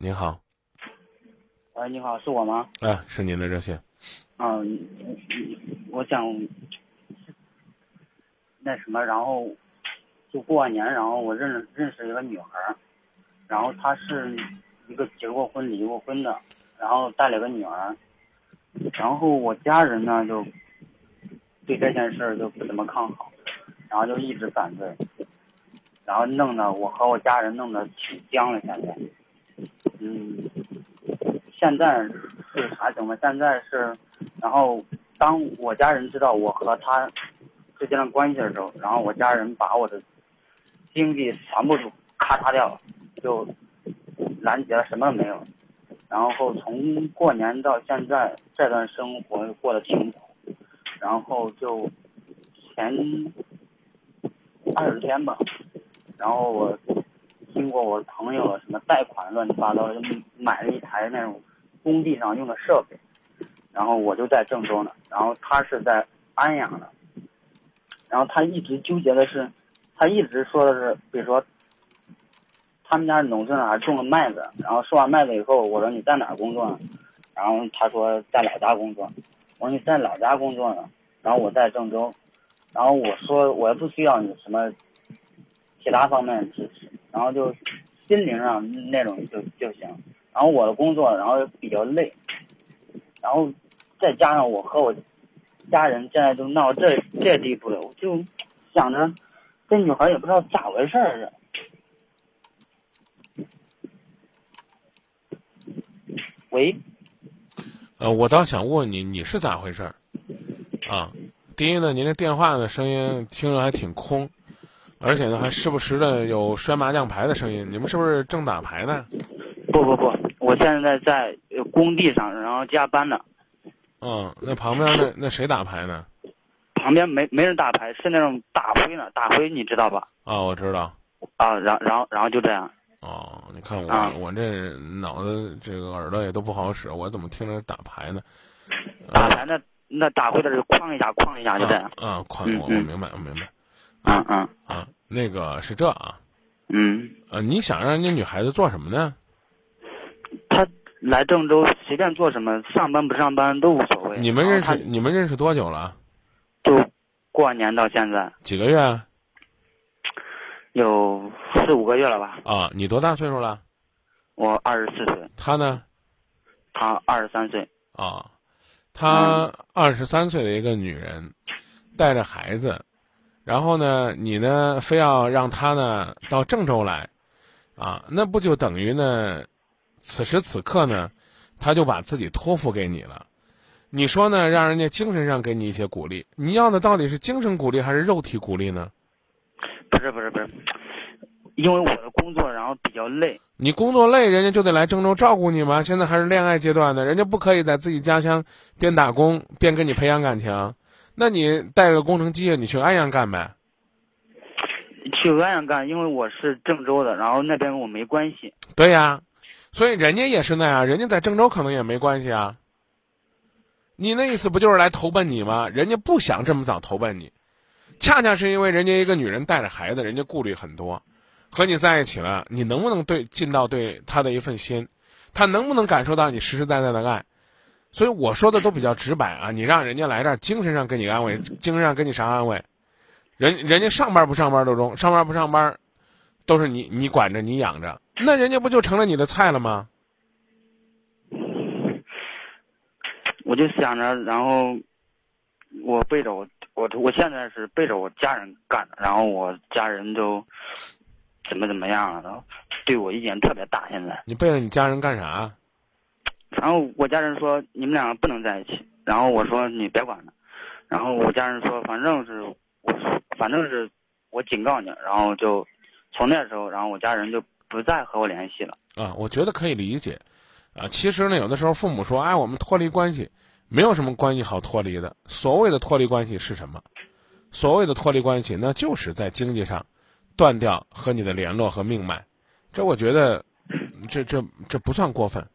您好，喂，你好，是我吗？啊，是您的热线。嗯，我想那什么，然后就过完年，然后我认识认识一个女孩儿，然后她是一个结过婚、离过婚的，然后带了个女儿，然后我家人呢就对这件事儿就不怎么看好，然后就一直反对，然后弄得我和我家人弄得挺僵了，现在，嗯，现在是啥情况？现在是。然后，当我家人知道我和他之间的关系的时候，然后我家人把我的经济全部都咔嚓掉了，就拦截了，什么都没有。然后从过年到现在，这段生活过得挺苦。然后就前二十天吧，然后我经过我朋友什么贷款乱七八糟的，就买了一台那种工地上用的设备。然后我就在郑州呢，然后他是在安阳的，然后他一直纠结的是，他一直说的是，比如说，他们家农村还种了麦子，然后收完麦子以后，我说你在哪儿工作呢？然后他说在老家工作，我说你在老家工作呢，然后我在郑州，然后我说我也不需要你什么其他方面支持，然后就心灵上那种就就行，然后我的工作然后比较累，然后。再加上我和我家人现在都闹这这地步了，我就想着这女孩也不知道咋回事儿喂，呃，我倒想问你，你是咋回事儿？啊，第一呢，您这电话的声音听着还挺空，而且呢，还时不时的有摔麻将牌的声音，你们是不是正打牌呢？不不不，我现在在工地上，然后加班呢。嗯，那旁边那那谁打牌呢？旁边没没人打牌，是那种打灰呢，打灰你知道吧？啊，我知道。啊，然然后然后就这样。哦，你看我我这脑子这个耳朵也都不好使，我怎么听着打牌呢？打牌那那打灰的是哐一下哐一下就这样。啊，哐！我我明白，我明白。嗯嗯啊，那个是这啊。嗯。呃，你想让人家女孩子做什么呢？她。来郑州随便做什么，上班不上班都无所谓。你们认识你们认识多久了？就过年到现在。几个月？有四五个月了吧。啊，你多大岁数了？我二十四岁。他呢？他二十三岁。啊，他二十三岁的一个女人，带着孩子，然后呢，你呢非要让他呢到郑州来，啊，那不就等于呢？此时此刻呢，他就把自己托付给你了。你说呢？让人家精神上给你一些鼓励，你要的到底是精神鼓励还是肉体鼓励呢？不是不是不是，因为我的工作然后比较累。你工作累，人家就得来郑州照顾你吗？现在还是恋爱阶段呢，人家不可以在自己家乡边打工边跟你培养感情。那你带着工程机械，你去安阳干呗。去安阳干，因为我是郑州的，然后那边跟我没关系。对呀。所以人家也是那样，人家在郑州可能也没关系啊。你那意思不就是来投奔你吗？人家不想这么早投奔你，恰恰是因为人家一个女人带着孩子，人家顾虑很多，和你在一起了，你能不能对尽到对她的一份心？她能不能感受到你实实在在的爱？所以我说的都比较直白啊，你让人家来这儿，精神上给你安慰，精神上给你啥安慰？人人家上班不上班都中，上班不上班，都是你你管着你养着。那人家不就成了你的菜了吗？我就想着，然后我背着我我我现在是背着我家人干的，然后我家人都怎么怎么样了，对我意见特别大。现在你背着你家人干啥？然后我家人说你们两个不能在一起，然后我说你别管了，然后我家人说反正是我反正是我警告你，然后就从那时候，然后我家人就。不再和我联系了啊！我觉得可以理解，啊，其实呢，有的时候父母说：“哎，我们脱离关系，没有什么关系好脱离的。”所谓的脱离关系是什么？所谓的脱离关系，那就是在经济上断掉和你的联络和命脉。这我觉得，这这这不算过分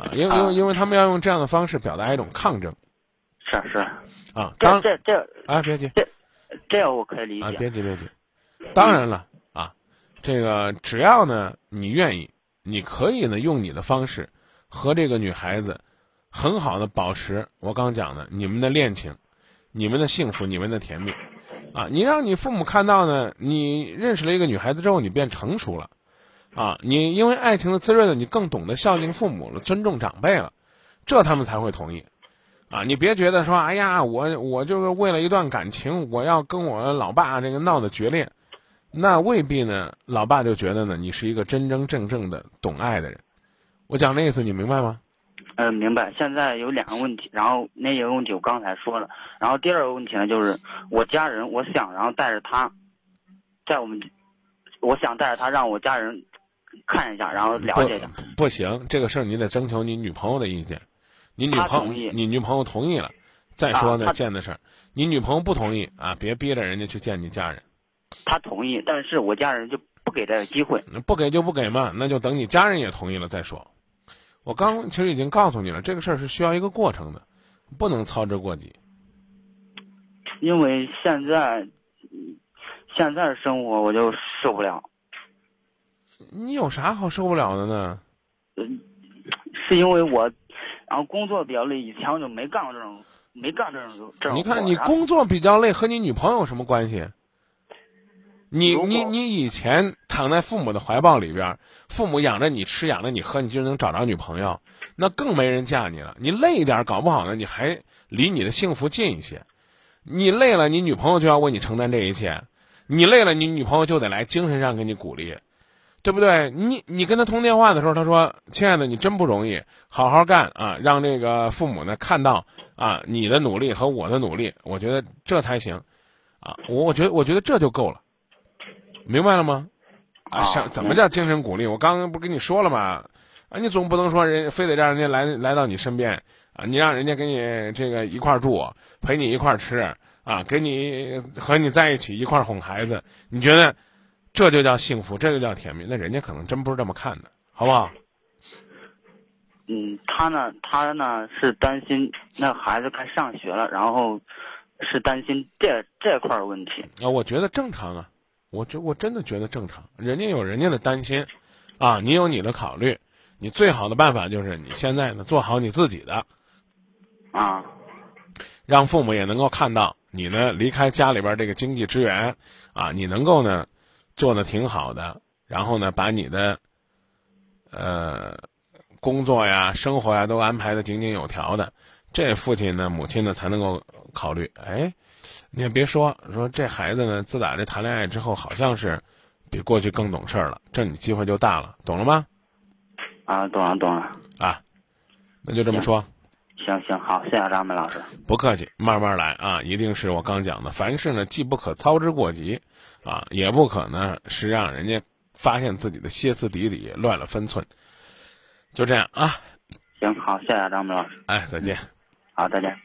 啊，因为因为因为他们要用这样的方式表达一种抗争。是是啊，当这这啊，别急，这这我可以理解。啊，别急别急，当然了啊。这个只要呢，你愿意，你可以呢用你的方式和这个女孩子很好的保持我刚讲的你们的恋情、你们的幸福、你们的甜蜜啊！你让你父母看到呢，你认识了一个女孩子之后，你变成熟了啊！你因为爱情的滋润呢，你更懂得孝敬父母了，尊重长辈了，这他们才会同意啊！你别觉得说，哎呀，我我就是为了一段感情，我要跟我老爸这个闹得决裂。那未必呢，老爸就觉得呢，你是一个真真正正的懂爱的人。我讲的意思你明白吗？嗯，明白。现在有两个问题，然后那一个问题我刚才说了，然后第二个问题呢，就是我家人，我想然后带着他，在我们，我想带着他让我家人看一下，然后了解一下。不行，这个事儿你得征求你女朋友的意见。你女朋友，你女朋友同意了，再说呢见的事儿。你女朋友不同意啊，别逼着人家去见你家人。他同意，但是我家人就不给这个机会。不给就不给嘛，那就等你家人也同意了再说。我刚其实已经告诉你了，这个事儿是需要一个过程的，不能操之过急。因为现在，现在生活我就受不了。你有啥好受不了的呢？嗯，是因为我，然后工作比较累，以前我就没干过这种，没干这种这种。你看，你工作比较累，和你女朋友有什么关系？你你你以前躺在父母的怀抱里边，父母养着你吃养着你喝，你就能找着女朋友，那更没人嫁你了。你累一点，搞不好呢，你还离你的幸福近一些。你累了，你女朋友就要为你承担这一切；你累了，你女朋友就得来精神上给你鼓励，对不对？你你跟他通电话的时候，他说：“亲爱的，你真不容易，好好干啊，让这个父母呢看到啊你的努力和我的努力，我觉得这才行啊。我我觉得我觉得这就够了。”明白了吗？啊，想怎么叫精神鼓励？我刚刚不跟你说了吗？啊，你总不能说人非得让人家来来到你身边啊，你让人家跟你这个一块住，陪你一块吃啊，给你和你在一起一块哄孩子，你觉得这就叫幸福，这就叫甜蜜？那人家可能真不是这么看的，好不好？嗯，他呢，他呢是担心那孩子该上学了，然后是担心这这块问题啊，我觉得正常啊。我觉我真的觉得正常，人家有人家的担心，啊，你有你的考虑，你最好的办法就是你现在呢做好你自己的，啊，让父母也能够看到你呢离开家里边这个经济支援，啊，你能够呢做的挺好的，然后呢把你的，呃，工作呀、生活呀都安排的井井有条的，这父亲呢、母亲呢才能够考虑，哎。你也别说说这孩子呢，自打这谈恋爱之后，好像是比过去更懂事儿了，这你机会就大了，懂了吗？啊，懂了，懂了。啊，那就这么说。行行好，谢谢张明老师。不客气，慢慢来啊，一定是我刚讲的，凡事呢既不可操之过急，啊，也不可呢是让人家发现自己的歇斯底里，乱了分寸。就这样啊。行好，谢谢张明老师。哎，再见。好，再见。